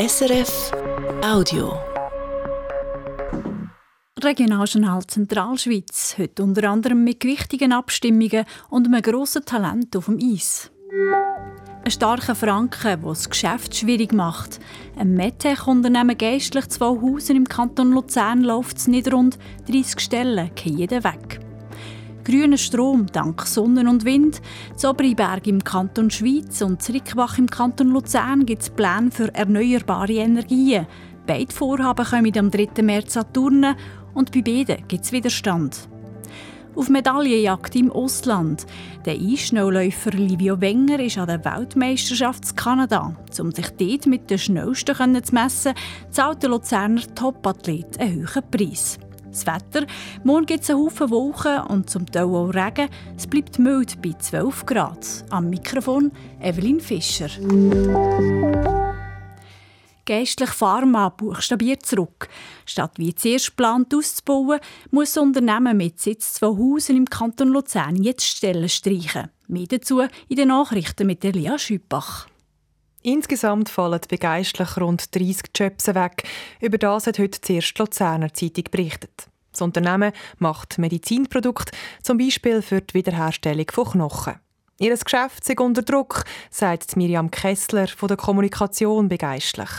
SRF Audio. Regionaljournal Zentralschweiz, heute unter anderem mit gewichtigen Abstimmungen und einem grossen Talent auf dem Eis. Ein starker Franken, der das Geschäft schwierig macht. Ein MedTech-Unternehmen geistlich zwei Hausen im Kanton Luzern läuft es nicht rund 30 Stellen, gehen jeder weg. Grüner Strom dank Sonne und Wind. Zobriberg im Kanton Schweiz und Zrickwach im Kanton Luzern gibt es Pläne für erneuerbare Energien. Beide Vorhaben kommen am 3. März an Turnen und bei beiden gibt es Widerstand. Auf Medaillenjagd im Ausland. Der Eisschnellläufer Livio Wenger ist an der Weltmeisterschaft in Kanada. Um sich dort mit den Schnellsten zu messen, zahlt der Luzerner Topathlet einen hohen Preis. Das Wetter. Morgen gibt es einen Haufen Wolken und zum Teil auch Regen. Es bleibt mild bei 12 Grad. Am Mikrofon Evelyn Fischer. Geistlich Pharma buchstabiert zurück. Statt wie zuerst geplant auszubauen, muss das Unternehmen mit Sitz zwei Hausen im Kanton Luzern jetzt Stellen streichen. Mehr dazu in den Nachrichten mit Elia Schüppach. Insgesamt fallen begeistlich rund 30 Jobs weg. Über das hat heute zuerst die Luzerner Zeitung berichtet. Das Unternehmen macht Medizinprodukte, zum Beispiel für die Wiederherstellung von Knochen. Ihr Geschäft ist unter Druck, sagt Miriam Kessler von der Kommunikation begeistlich.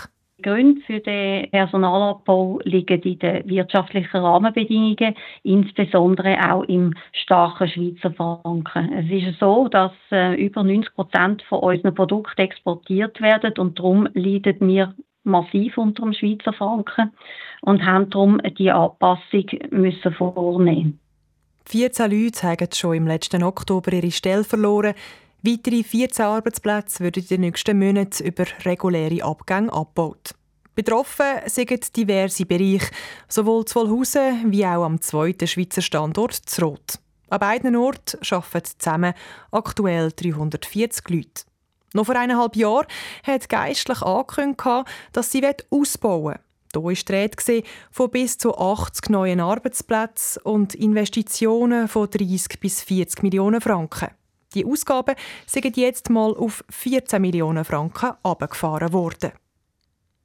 Gründe für den Personalabbau liegen in den wirtschaftlichen Rahmenbedingungen, insbesondere auch im starken Schweizer Franken. Es ist so, dass äh, über 90 Prozent von unseren Produkten exportiert werden und darum leiden wir massiv unter dem Schweizer Franken und haben darum die Anpassung müssen vornehmen. 14 Leute haben schon im letzten Oktober ihre Stelle verloren. Weitere 14 Arbeitsplätze würden in den nächsten Monaten über reguläre Abgänge abgebaut. Betroffen sind diverse Bereiche, sowohl zu Wollhausen wie auch am zweiten Schweizer Standort zu Rot. An beiden Orten arbeiten zusammen aktuell 340 Leute. Noch vor eineinhalb Jahren hat Geistlich angekündigt, dass sie ausbauen wollen. Hier war die Rede von bis zu 80 neuen Arbeitsplätzen und Investitionen von 30 bis 40 Millionen Franken. Die Ausgaben sind jetzt mal auf 14 Millionen Franken abgefahren worden.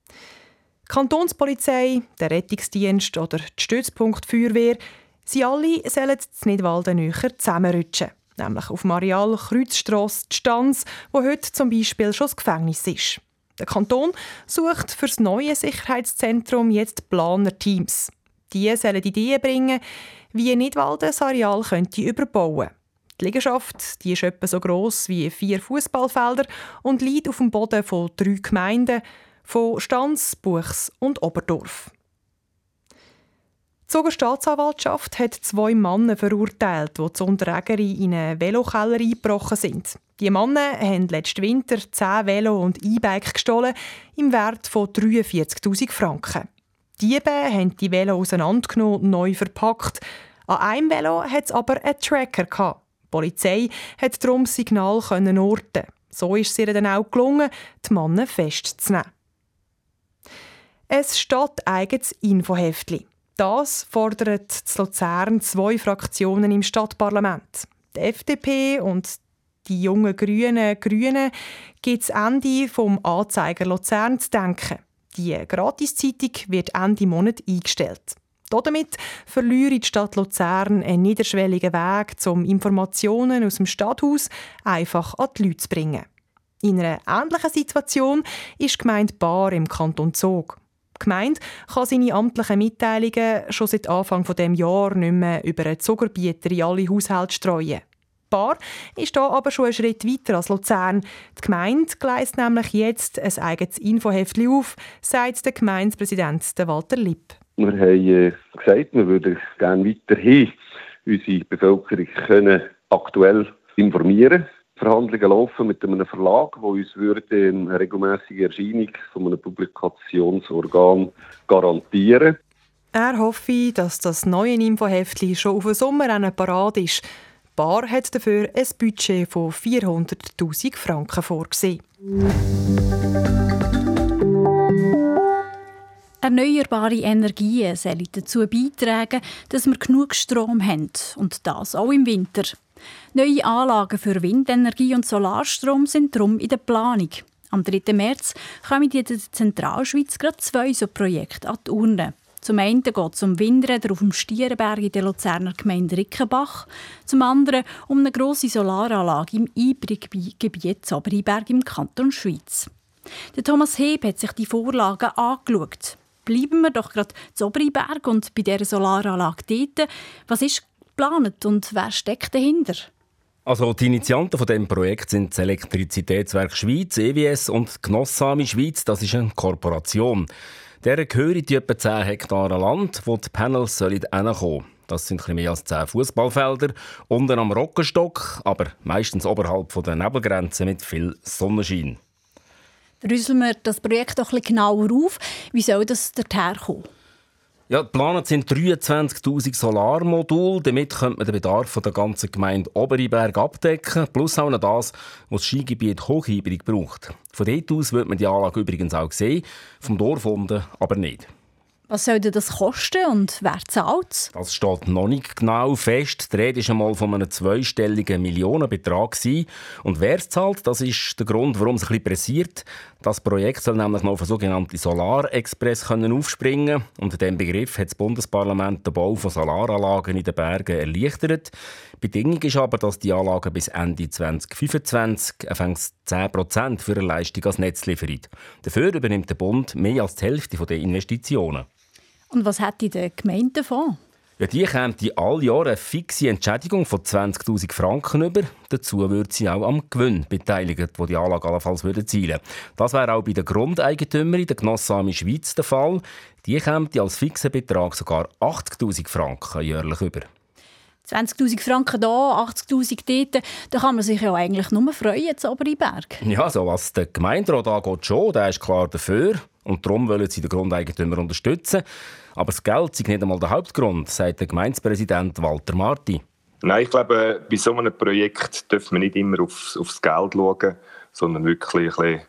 Die Kantonspolizei, der Rettungsdienst oder die Stützpunkt Feuerwehr, sie alle sollen das Nidwalden näher zusammenrutschen. Nämlich auf Marial Kreuzstrasse die Stanz, wo heute zum Beispiel schon das Gefängnis ist. Der Kanton sucht für das neue Sicherheitszentrum jetzt Planerteams. Die sollen Ideen bringen, wie Nidwalden das Areal könnte überbauen könnte. Die Liegenschaft die ist etwa so gross wie vier Fußballfelder und liegt auf dem Boden von drei Gemeinden, von Stanz, Buchs und Oberdorf. Die Zoger Staatsanwaltschaft hat zwei Männer verurteilt, die zu Unterägeri in einen Velokeller eingebrochen sind. Die Männer haben letzten Winter 10 Velo und E-Bike gestohlen im Wert von 43.000 Franken. Die Diebe haben die Velo auseinandergenommen und neu verpackt. An einem Velo hat es aber einen Tracker. Gehabt. Polizei hat darum das Signal können orten. So ist es ihr dann auch gelungen, die Männer festzunehmen. Es steht eigenes Infoheftli. Das fordert zu Luzern zwei Fraktionen im Stadtparlament. Die FDP und die jungen Grünen Grünen gibt es Ende vom Anzeiger Luzern zu denken. Die Gratiszeitung wird Ende Monat eingestellt. Damit verliere die Stadt Luzern einen niederschwelligen Weg, um Informationen aus dem Stadthaus einfach an die Leute zu bringen. In einer ähnlichen Situation ist die Gemeinde Bar im Kanton Zog. Die Gemeinde kann seine amtlichen Mitteilungen schon seit Anfang dieses Jahres nicht mehr über einen Zuckerbieter in alle Haushalte streuen. Bar ist hier aber schon einen Schritt weiter als Luzern. Die Gemeinde gleist nämlich jetzt ein eigenes Infoheftchen auf, sagt der Gemeindepräsident Walter Lipp. Wir haben äh, gesagt, wir würden gerne weiterhin unsere Bevölkerung können aktuell informieren Verhandlungen laufen mit einem Verlag, wo uns würde eine regelmäßige Erscheinung von einem Publikationsorgan garantieren. Er hoffe, dass das neue Infoheftli schon auf den Sommer parat ist. Bar hat dafür ein Budget von 400.000 Franken vorgesehen. Erneuerbare Energien sollen dazu beitragen, dass wir genug Strom haben. Und das auch im Winter. Neue Anlagen für Windenergie und Solarstrom sind darum in der Planung. Am 3. März kommen in der Zentralschweiz gerade zwei so Projekte an die Urne. Zum einen geht es um Windräder auf dem Stierenberg in der Luzerner Gemeinde Rickenbach, zum anderen um eine grosse Solaranlage im Einbriggebiet Zoberiberg im Kanton Schweiz. Der Thomas Heb hat sich die Vorlagen angeschaut. Bleiben wir doch gerade Zoberiberg und bei dieser Solaranlage dort. Was ist geplant und wer steckt dahinter? Also die Initianten von dem Projekt sind das Elektrizitätswerk Schweiz, EWS und Gnossami Schweiz. Das ist eine Kooperation. Der gehören die etwa 10 Hektare Land, wo die Panels hinkommen sollen. Das sind ein mehr als 10 Fußballfelder, unten am Rockenstock, aber meistens oberhalb der Nebelgrenze mit viel Sonnenschein. Drüsseln wir das Projekt doch bisschen genauer auf. Wie soll das dorthin kommen? Ja, geplant sind 23.000 Solarmodule. Damit könnte man den Bedarf der ganzen Gemeinde Oberiberg abdecken, plus auch noch das, was das Skigebiet Hochhybrig braucht. Von dort aus wird man die Anlage übrigens auch sehen, vom Dorf unten aber nicht. Was soll das kosten und wer zahlt es? Das steht noch nicht genau fest. Die Rede war einmal von einem zweistelligen Millionenbetrag. Und wer es zahlt, das ist der Grund, warum es ein bisschen pressiert. Das Projekt soll nämlich noch auf einen sogenannten Solarexpress aufspringen in diesem Begriff hat das Bundesparlament den Bau von Solaranlagen in den Bergen erleichtert. Bedingung ist aber, dass die Anlagen bis Ende 2025 10% für eine Leistung als Netz liefern. Dafür übernimmt der Bund mehr als die Hälfte der Investitionen. Und was hat die Gemeinde davon? Ja, die die all Jahre eine fixe Entschädigung von 20.000 Franken über. Dazu würde sie auch am Gewinn beteiligt, wo die Anlage allenfalls würde zielen. Das wäre auch bei den Grundeigentümern der Gnossami Schweiz der Fall. Die kommt als fixen Betrag sogar 80.000 Franken jährlich über. 20.000 Franken hier, 80.000 dort, da kann man sich ja eigentlich nur freuen, jetzt Berg. Ja, so was der Gemeinderat angeht schon, der ist klar dafür. Und darum wollen sie den Grundeigentümer unterstützen. Aber das Geld ist nicht einmal der Hauptgrund, sagt der Gemeindepräsident Walter Marti. Nein, ich glaube, bei so einem Projekt dürfen wir nicht immer aufs, aufs Geld schauen, sondern wirklich ein bisschen,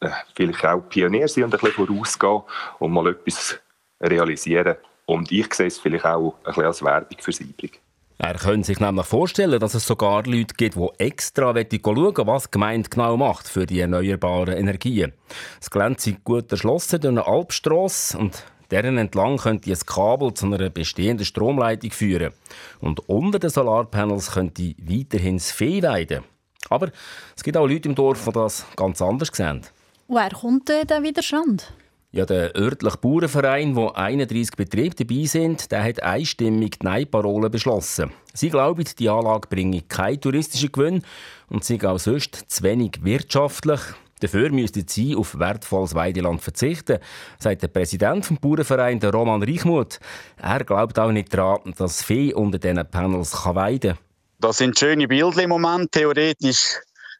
äh, vielleicht auch Pionier sein und ein bisschen vorausgehen und mal etwas realisieren. Und ich sehe es vielleicht auch ein bisschen als Werbung für Siebling. Er könnte sich nämlich vorstellen, dass es sogar Leute gibt, die extra schauen was die Gemeinde genau macht für die erneuerbaren Energien. Das Gelände ist gut erschlossen durch eine Alpstrasse und deren entlang könnte ein Kabel zu einer bestehenden Stromleitung führen. Und unter den Solarpanels könnte weiterhin das Vieh weiden. Aber es gibt auch Leute im Dorf, die das ganz anders sehen. Woher kommt der Widerstand? Ja, der örtliche Bauernverein, wo 31 Betriebe dabei sind, der hat einstimmig die Nein-Parole beschlossen. Sie glauben, die Anlage bringe keinen touristischen Gewinn und sei auch sonst zu wenig wirtschaftlich. Dafür müsste sie auf wertvolles Weideland verzichten, sagt der Präsident des Bauernvereins, Roman Reichmuth. Er glaubt auch nicht daran, dass Vieh unter diesen Panels weiden kann. Das sind schöne Bilder im Moment. Theoretisch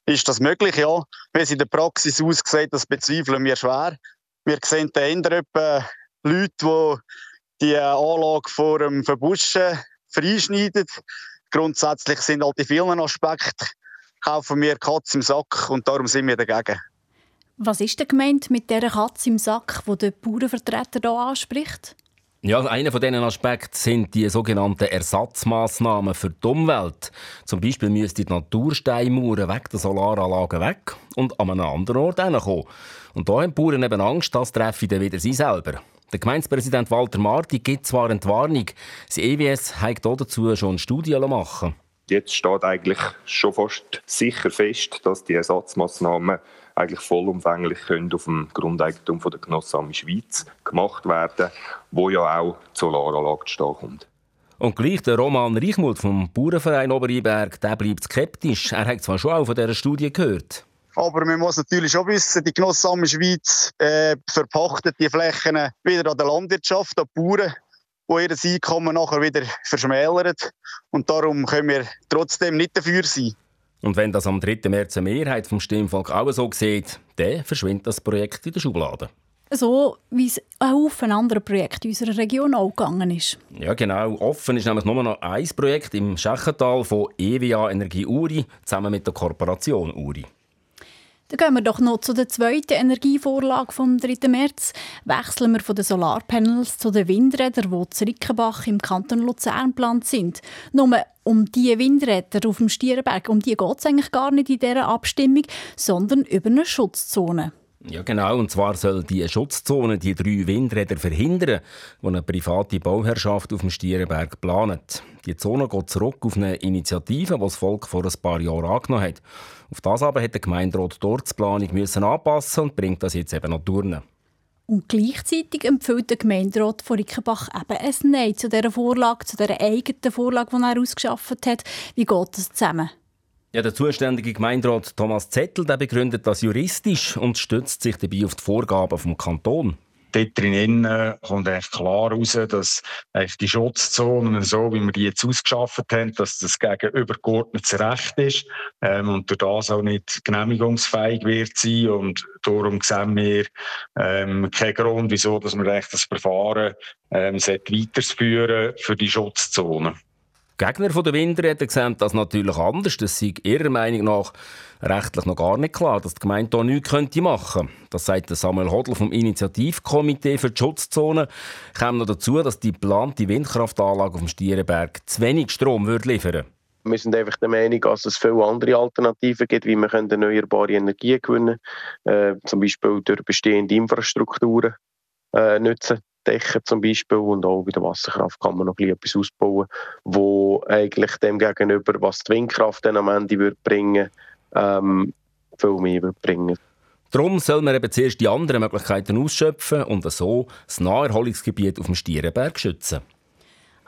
ist das möglich, ja. Wie es in der Praxis aussieht, das bezweifeln wir schwer. Wir sehen da etwa Leute, die die Anlage vor dem Verbuschen freischneiden. Grundsätzlich sind halt die vielen Aspekte, kaufen wir Katze im Sack und darum sind wir dagegen. Was ist denn gemeint mit dieser Katze im Sack, die der Bauernvertreter hier anspricht? Ja, einer von diesen Aspekten sind die sogenannten Ersatzmaßnahmen für die Umwelt. Zum Beispiel müsste die Natursteinmauern weg der Solaranlagen weg und an einem anderen Ort kommen. Und da haben die Bauern eben Angst, das treffe dann wieder sie selber. Der Gemeindepräsident Walter Marti gibt zwar eine Warnung, das EWS hat dazu schon eine Studie machen Jetzt steht eigentlich schon fast sicher fest, dass die Ersatzmaßnahmen eigentlich vollumfänglich können auf dem Grundeigentum von der Genossami Schweiz gemacht werden, wo ja auch die Solaranlage stehen kommt. Und gleich der Roman Reichmuth vom Bauernverein Oberiberg, der bleibt skeptisch. Er hat zwar schon auch von dieser Studie gehört. Aber man muss natürlich schon wissen, die Genossami Schweiz äh, verpachtet die Flächen wieder an der Landwirtschaft, an die Bauern, die ihr Einkommen nachher wieder verschmälern. Und darum können wir trotzdem nicht dafür sein. Und wenn das am 3. März eine Mehrheit vom Stimmvolk auch so sieht, dann verschwindet das Projekt in der Schublade. So wie es ein Haufen anderer Projekte in unserer Region auch gegangen ist. Ja, genau. Offen ist nämlich nur noch ein Projekt im Schächental von EWA Energie Uri zusammen mit der Kooperation Uri. Dann gehen wir doch noch zu der zweiten Energievorlage vom 3. März. Wechseln wir von den Solarpanels zu den Windrädern, die zu Rickenbach im Kanton Luzern geplant sind. Nur um diese Windräder auf dem Stierenberg, um die geht es eigentlich gar nicht in dieser Abstimmung, sondern über eine Schutzzone. Ja, genau. Und zwar soll die Schutzzone die drei Windräder verhindern, die eine private Bauherrschaft auf dem Stierenberg plant. Die Zone geht zurück auf eine Initiative, die das Volk vor ein paar Jahren angenommen hat. Auf das aber hat der Gemeinderat dort die Planung müssen anpassen und bringt das jetzt eben noch durch. Und gleichzeitig empfiehlt der Gemeinderat von Rickenbach eben ein Nein zu dieser Vorlage, zu dieser eigenen Vorlage, die er ausgeschafft hat. Wie geht das zusammen? Ja, der zuständige Gemeinderat Thomas Zettel der begründet das juristisch und stützt sich dabei auf die Vorgaben vom Kanton dort drin kommt eigentlich klar raus, dass eigentlich die Schutzzonen, so wie wir die jetzt ausgeschafft haben, dass das gegen übergeordnetes Recht ist ähm, und durch das auch nicht genehmigungsfähig wird sein. Und darum sehen wir ähm, keinen Grund, wieso dass wir eigentlich das Verfahren ähm, weiterführen für die Schutzzonen. Gegner der Windräder sehen das natürlich anders. Das ist ihrer Meinung nach rechtlich noch gar nicht klar, dass die Gemeinde hier nichts machen könnte. Das sagt Samuel Hodl vom Initiativkomitee für die Schutzzone. Kommt noch dazu, dass die geplante Windkraftanlage auf dem Stierenberg zu wenig Strom würde liefern würde. Wir sind einfach der Meinung, dass es viele andere Alternativen gibt, wie man erneuerbare Energien gewinnen kann, äh, zum Beispiel durch bestehende Infrastrukturen äh, nutzen. Dächer zum Beispiel und auch bei der Wasserkraft kann man noch etwas ausbauen, wo eigentlich dem gegenüber, was die Windkraft dann am Ende wird bringen ähm, viel mehr wird bringen Darum soll man eben zuerst die anderen Möglichkeiten ausschöpfen und so das Naherholungsgebiet auf dem Stierenberg schützen.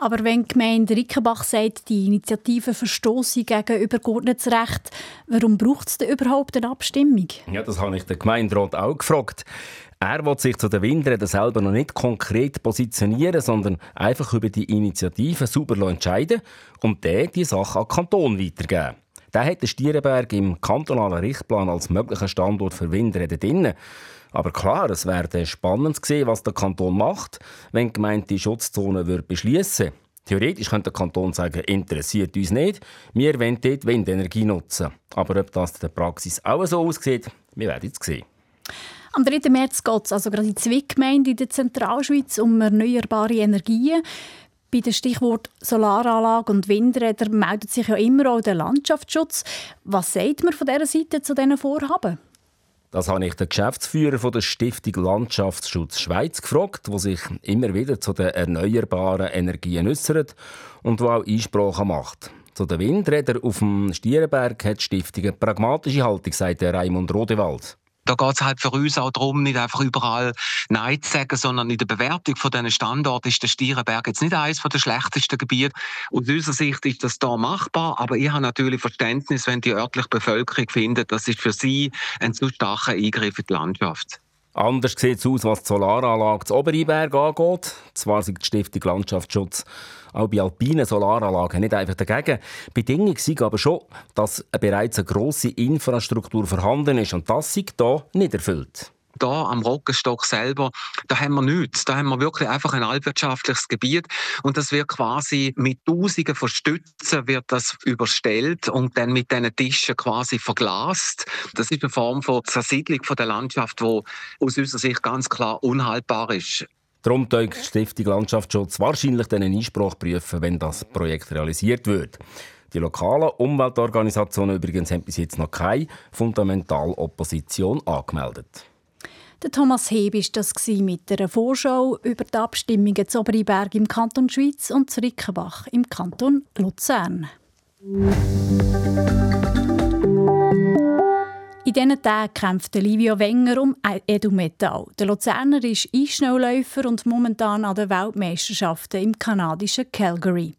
Aber wenn die Gemeinde Rickenbach sagt, die Initiative verstoße gegen übergeordnetes Recht, warum braucht es denn überhaupt eine Abstimmung? Ja, das habe ich den Gemeinderat auch gefragt. Er will sich zu den Windrädern selber noch nicht konkret positionieren, sondern einfach über die Initiative sauber entscheiden und dann die Sache an den Kanton weitergeben. Der hat den Stierenberg im kantonalen Richtplan als möglichen Standort für Windräder drin. Aber klar, es wäre spannend zu sehen, was der Kanton macht, wenn die Gemeinde die Schutzzone beschließen würde. Theoretisch könnte der Kanton sagen, interessiert uns nicht, wir wollen dort Windenergie nutzen. Aber ob das in der Praxis auch so aussieht, wir werden es sehen. Am 3. März geht es also gerade in zwei Gemeinden in der Zentralschweiz um erneuerbare Energien. Bei dem Stichwort Solaranlage und Windräder meldet sich ja immer auch der Landschaftsschutz. Was sagt man von dieser Seite zu diesen Vorhaben? Das habe ich den Geschäftsführer der Stiftung Landschaftsschutz Schweiz gefragt, der sich immer wieder zu den erneuerbaren Energien äußert und wo auch Einsprachen macht. Zu den Windrädern auf dem Stierenberg hat die Stiftung eine pragmatische Haltung, sagt Raimund Rodewald. Da geht es halt für uns auch darum, nicht einfach überall Nein zu sagen, sondern in der Bewertung von diesen Standorten ist der Stierenberg jetzt nicht eines der schlechtesten Gebiete. Aus unserer Sicht ist das da machbar, aber ich habe natürlich Verständnis, wenn die örtliche Bevölkerung findet, das ist für sie ein zu starker Eingriff in die Landschaft. Anders sieht es aus, was die Solaranlage zu Oberiberg angeht. Zwar sind die Stiftung Landschaftsschutz auch bei alpinen Solaranlagen nicht einfach dagegen. Bedingung ist aber schon, dass bereits eine grosse Infrastruktur vorhanden ist und das ist hier nicht erfüllt da am Rockenstock selber, da haben wir nichts. Da haben wir wirklich einfach ein altwirtschaftliches Gebiet und das wird quasi mit Tausenden von Stützen wird das überstellt und dann mit diesen Tischen quasi verglast. Das ist eine Form von Zersiedlung von der Landschaft, die aus unserer Sicht ganz klar unhaltbar ist. Darum die Stiftung Landschaftsschutz wahrscheinlich einen Einspruch prüfen, wenn das Projekt realisiert wird. Die lokalen Umweltorganisationen übrigens haben bis jetzt noch keine Fundamentalopposition angemeldet. Der Thomas Heb war das mit einer Vorschau über die Abstimmungen zu Oberberg im Kanton Schweiz und zu Rickenbach im Kanton Luzern. In diesen Tagen kämpft Livio Wenger um Edumetall. Der Luzerner ist Einschnellläufer und momentan an den Weltmeisterschaften im kanadischen Calgary.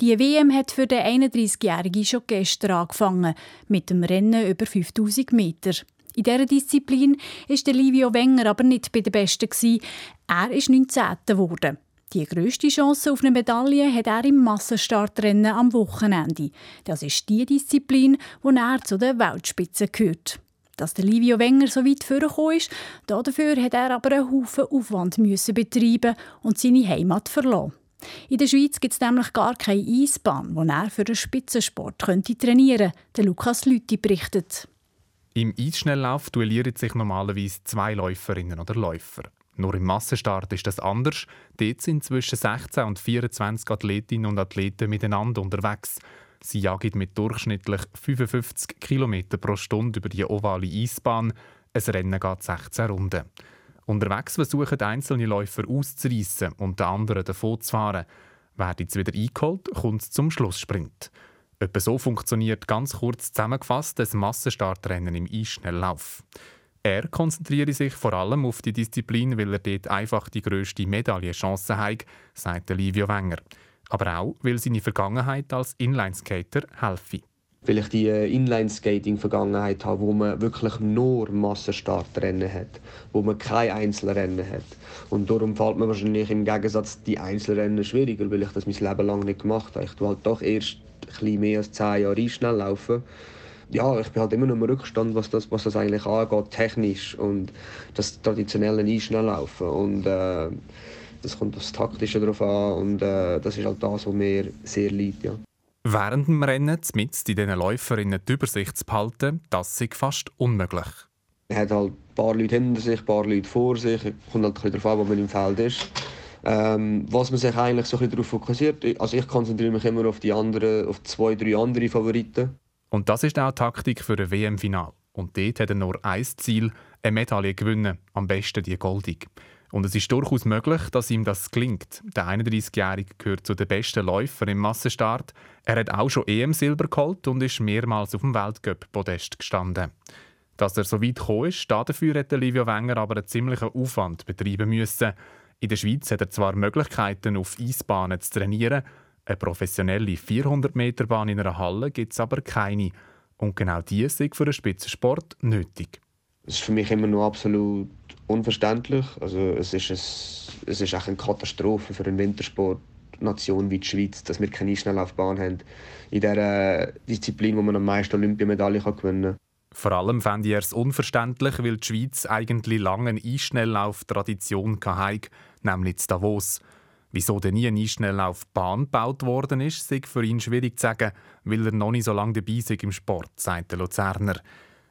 Die WM hat für den 31-Jährigen schon gestern angefangen, mit dem Rennen über 5000 Meter. In dieser Disziplin ist Livio Wenger aber nicht bei den Besten. Er ist 19. geworden. Die grösste Chance auf eine Medaille hat er im Massenstartrennen am Wochenende. Das ist die Disziplin, wo er zu den Weltspitzen gehört. Dass der Livio Wenger so weit vorgekommen ist, dafür hat er aber einen Haufen Aufwand müssen betreiben und seine Heimat verloren. In der Schweiz gibt es nämlich gar keine Eisbahn, wo er für den Spitzensport könnte trainieren könnte, Lukas Lüthi berichtet. Im Eisschnelllauf duellieren sich normalerweise zwei Läuferinnen oder Läufer. Nur im Massenstart ist das anders. Dort sind zwischen 16 und 24 Athletinnen und Athleten miteinander unterwegs. Sie jagen mit durchschnittlich 55 km pro Stunde über die ovale Eisbahn. Ein Rennen geht 16 Runden. Unterwegs versuchen einzelne Läufer auszureissen und die anderen davon zu fahren. Werden sie wieder eingeholt, kommt es zum Schlusssprint. Etwa so funktioniert ganz kurz zusammengefasst das Massenstartrennen im Eisschnelllauf. Er konzentriere sich vor allem auf die Disziplin, weil er dort einfach die grösste Medaillenchance hat, sagt Livio Wenger. Aber auch, weil seine Vergangenheit als Inlineskater helfe. Weil ich die äh, Inline-Skating-Vergangenheit habe, wo man wirklich nur Massenstartrennen hat, wo man kein Einzelrennen hat. Und darum fällt mir wahrscheinlich im Gegensatz die Einzelrennen schwieriger, weil ich das mein Leben lang nicht gemacht habe. Ich tue halt doch erst ein mehr als zehn Jahre schnell laufen. Ja, ich bin halt immer noch im Rückstand, was das, was das eigentlich angeht, technisch und das traditionelle Einschnelllaufen. Und äh, das kommt aufs Taktische drauf an und äh, das ist halt das, was mir sehr liegt. Ja. Während dem Rennen mit in diesen Läuferinnen die Übersicht zu behalten, das ist fast unmöglich. Man hat halt ein paar Leute hinter sich, ein paar Leute vor sich. Es kommt halt ein darauf an, wo man im Feld ist. Ähm, was man sich eigentlich so ein darauf fokussiert, also ich konzentriere mich immer auf die anderen, auf zwei, drei andere Favoriten. Und das ist auch die Taktik für ein WM-Final. Und dort hat er nur ein Ziel, eine Medaille gewinnen, am besten die goldig. Und es ist durchaus möglich, dass ihm das gelingt. Der 31-Jährige gehört zu den besten Läufern im Massenstart. Er hat auch schon EM-Silber geholt und ist mehrmals auf dem Weltcup-Podest gestanden. Dass er so weit gekommen ist, dafür hat Livio Wenger aber einen ziemlichen Aufwand betreiben müssen. In der Schweiz hat er zwar Möglichkeiten, auf Eisbahnen zu trainieren, eine professionelle 400-Meter-Bahn in einer Halle gibt es aber keine. Und genau die ist für den Spitzensport nötig. Ist für mich immer noch absolut unverständlich. Also es ist, ein, es ist auch eine Katastrophe für eine Wintersportnation wie die Schweiz, dass wir keine Schnelllaufbahn haben. In der Disziplin, wo man am meisten Olympiamedaillen gewinnen kann. Vor allem fände ich es unverständlich, weil die Schweiz eigentlich lange eine Einschnelllauf-Tradition hatte, nämlich zu Davos. Wieso denn nie eine Einschnelllaufbahn gebaut worden ist, ist für ihn schwierig zu sagen, weil er noch nicht so lange dabei ist im Sport, sagt der Luzerner.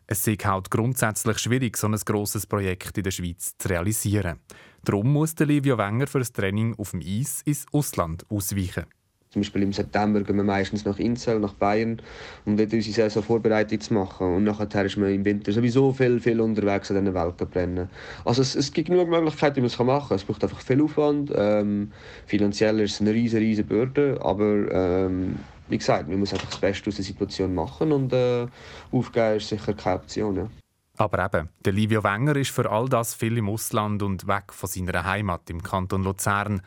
Es ist halt grundsätzlich schwierig, so ein grosses Projekt in der Schweiz zu realisieren. Darum muss Livio Wenger für das Training auf dem Eis ins Ausland ausweichen. Zum Beispiel im September gehen wir meistens nach Insel, nach Bayern, um dort unsere Saison vorbereitet zu machen. Und nachher ist man im Winter sowieso viel, viel unterwegs an diesen Weltcuprennen. Also es, es gibt genug Möglichkeiten, wie man es machen kann. Es braucht einfach viel Aufwand. Ähm, finanziell ist es eine riesige, riesige Bürde, aber ähm, wie gesagt, man muss einfach das Beste aus der Situation machen und äh, aufgeben ist sicher keine Option. Ja. Aber eben, der Livio Wenger ist für all das viel im Ausland und weg von seiner Heimat im Kanton Luzern.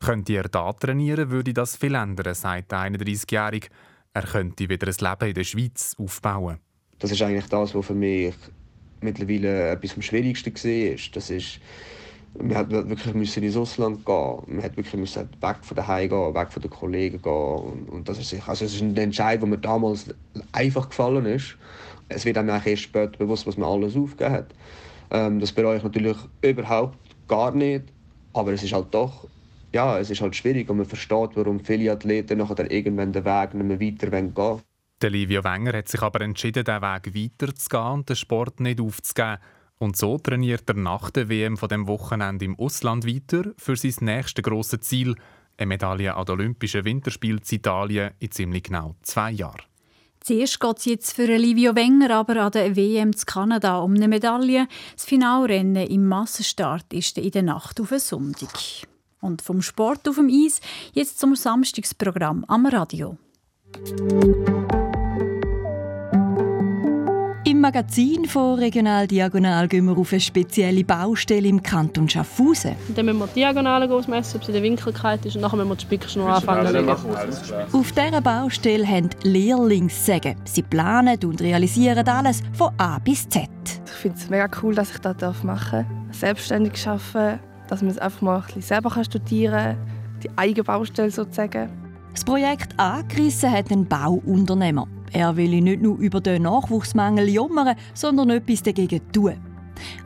Könnte er da trainieren, würde das viel ändern, sagt der 31-Jährige. Er könnte wieder ein Leben in der Schweiz aufbauen. Das ist eigentlich das, was für mich mittlerweile etwas am schwierigsten war. Das ist man hat wirklich müssen ins Ausland gehen. Man hat wirklich müssen weg von daheim gehen, weg von den Kollegen gehen. Und, und das ist also es ist ein Entscheid, der mir damals einfach gefallen ist. Es wird einem erst später bewusst, was man alles aufgegeben hat. Ähm, das bereue ich natürlich überhaupt gar nicht. Aber es ist halt doch, ja, es ist halt schwierig und man versteht, warum viele Athleten nachher irgendwann den Weg nicht mehr weiter gehen wollen. Livio Wenger hat sich aber entschieden, den Weg weiterzugehen und den Sport nicht aufzugeben. Und so trainiert er nach der WM von dem Wochenende im Ausland weiter für sein nächstes grosses Ziel, eine Medaille an den Olympischen Winterspielen in Italien in ziemlich genau zwei Jahren. Zuerst geht es jetzt für Livio Wenger aber an der WM zu Kanada um eine Medaille. Das Finalrennen im Massenstart ist in der Nacht auf einen Sonntag. Und vom Sport auf dem Eis jetzt zum Samstagsprogramm am Radio. Im Magazin von Regional Diagonal gehen wir auf eine spezielle Baustelle im Kanton Schaffhausen. Dann müssen wir die Diagonale ausmessen, ob sie in der Winkelkeit ist, und dann müssen wir die Spickschnur anfangen Auf dieser Baustelle haben Lehrlingssäge. Sie planen und realisieren alles von A bis Z. Ich finde es mega cool, dass ich das machen darf. Selbstständig arbeiten, dass man es einfach mal ein bisschen selber studieren kann. Die eigene Baustelle sozusagen. Das Projekt angerissen hat ein Bauunternehmer. Er will nicht nur über den Nachwuchsmangel jammern, sondern etwas dagegen tun.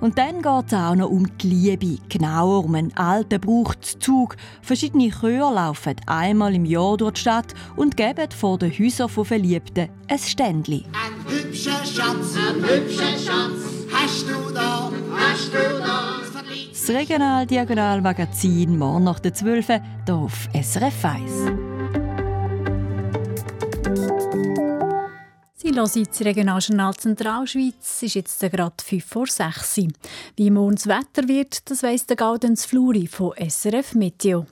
Und dann geht es auch noch um die Liebe, genauer um einen alten Brauchszug. Verschiedene Chöre laufen einmal im Jahr durch die Stadt und geben vor den Häusern von Verliebten ein Ständchen. Ein hübscher Schatz, ein hübscher Schatz, hast du da, hast du da. Das Regional-Diagonal-Magazin morgen nach der 12 hier auf SRF 1. Sie hören das Regionaljournal Zentralschweiz. Es ist jetzt gerade 5 vor 6 Wie morgen das Wetter wird, das weiss der Gaudenz Fluri von SRF Meteo.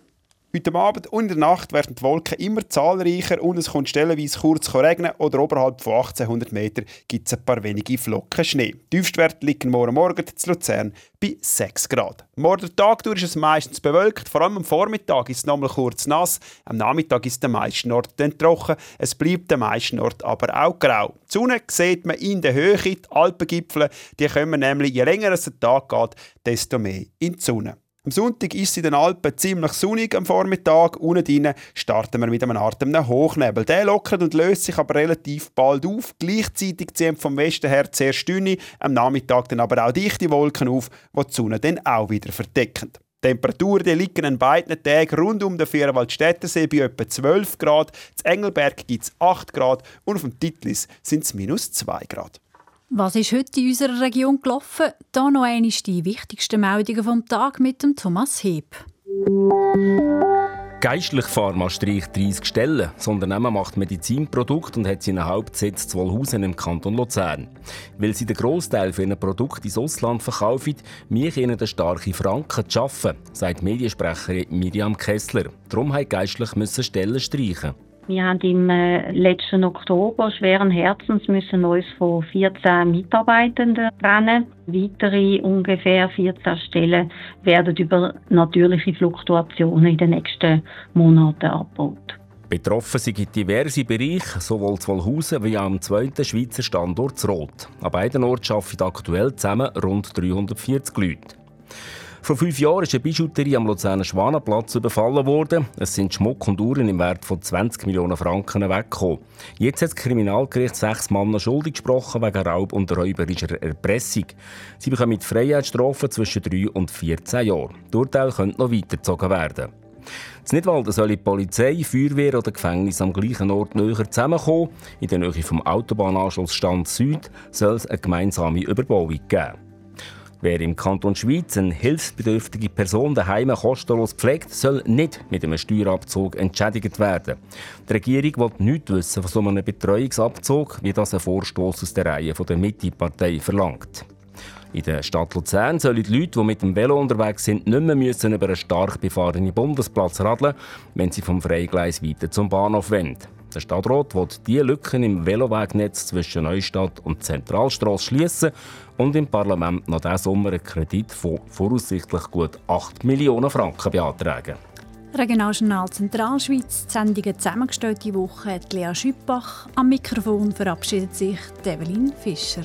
Heute Abend und in der Nacht werden die Wolken immer zahlreicher und es kommt stellenweise kurz regnen oder oberhalb von 1800 Metern gibt es ein paar wenige Flocken Schnee. Tiefstwerte liegen morgen Morgen zu Luzern bei 6 Grad. Morgen Tag durch ist es meistens bewölkt, vor allem am Vormittag ist es nochmal kurz nass, am Nachmittag ist der meisten Ort trocken, es bleibt der meisten Ort aber auch grau. Die Sonne sieht man in der Höhe, die Alpengipfel, die kommen nämlich, je länger es der Tag geht, desto mehr in die Sonne. Am Sonntag ist es in den Alpen ziemlich sonnig am Vormittag. Unten starten wir mit einem einem Hochnebel. Der lockert und löst sich aber relativ bald auf. Gleichzeitig ziehen vom Westen her sehr dünne, am Nachmittag dann aber auch dichte Wolken auf, die die Sonne dann auch wieder verdecken. Die Temperaturen die liegen an beiden Tagen rund um den Vierwaldstättersee bei etwa 12 Grad. In Engelberg gibt es 8 Grad und auf dem Titlis sind es minus 2 Grad. Was ist heute in unserer Region gelaufen? Da noch einmal die wichtigsten Meldungen vom Tag mit dem Thomas Heb. Geistlich Pharma streicht 30 Stellen. Das Unternehmen macht Medizinprodukte und hat seinen Hauptsitz zu Wolhausen im Kanton Luzern. Weil sie den Großteil für ihre Produkte ins Ausland verkaufen, mich ihnen den starken Franken zu arbeiten, sagt Mediensprecherin Miriam Kessler. Darum musste Geistlich Stellen streichen. Wir haben im äh, letzten Oktober schweren Herzens müssen uns von 14 Mitarbeitenden trennen. Weitere ungefähr 14 Stellen werden über natürliche Fluktuationen in den nächsten Monaten abgebaut. Betroffen sind diverse Bereiche, sowohl zu Wolhausen wie auch am zweiten Schweizer Standort Rot. An beiden Orten arbeiten aktuell zusammen rund 340 Leute. Vor fünf Jahren ist eine Bijouterie am Luzerner Schwanenplatz überfallen worden. Es sind Schmuck und Uhren im Wert von 20 Millionen Franken weggekommen. Jetzt hat das Kriminalgericht sechs Männer schuldig gesprochen wegen Raub und räuberischer Erpressung. Sie bekommen mit Freiheitsstrafen zwischen 3 und 14 Jahren. Das Urteil könnte noch weitergezogen werden. In Nidwalden sollen die Polizei, Feuerwehr oder Gefängnis am gleichen Ort näher zusammenkommen. In der Nähe vom Autobahnanschluss Stand Süd soll es eine gemeinsame Überbauung geben. Wer im Kanton Schweiz eine hilfsbedürftige Person daheim kostenlos pflegt, soll nicht mit einem Steuerabzug entschädigt werden. Die Regierung will nichts wissen von so einem Betreuungsabzug, wie das ein Vorstoß aus der Reihe der Mitte-Partei verlangt. In der Stadt Luzern sollen die Leute, die mit dem Velo unterwegs sind, nicht mehr müssen über einen stark befahrenen Bundesplatz radeln, wenn sie vom Freigleis weiter zum Bahnhof wollen. Der Stadtrat will diese Lücken im Velowegnetz zwischen Neustadt und Zentralstraße schließen und im Parlament noch diesen Sommer einen Kredit von voraussichtlich gut 8 Millionen Franken beantragen. Regionaljournal Zentralschweiz, die Sendungen zusammengestellte Woche hat Lea Schüppach. Am Mikrofon verabschiedet sich Develin Fischer.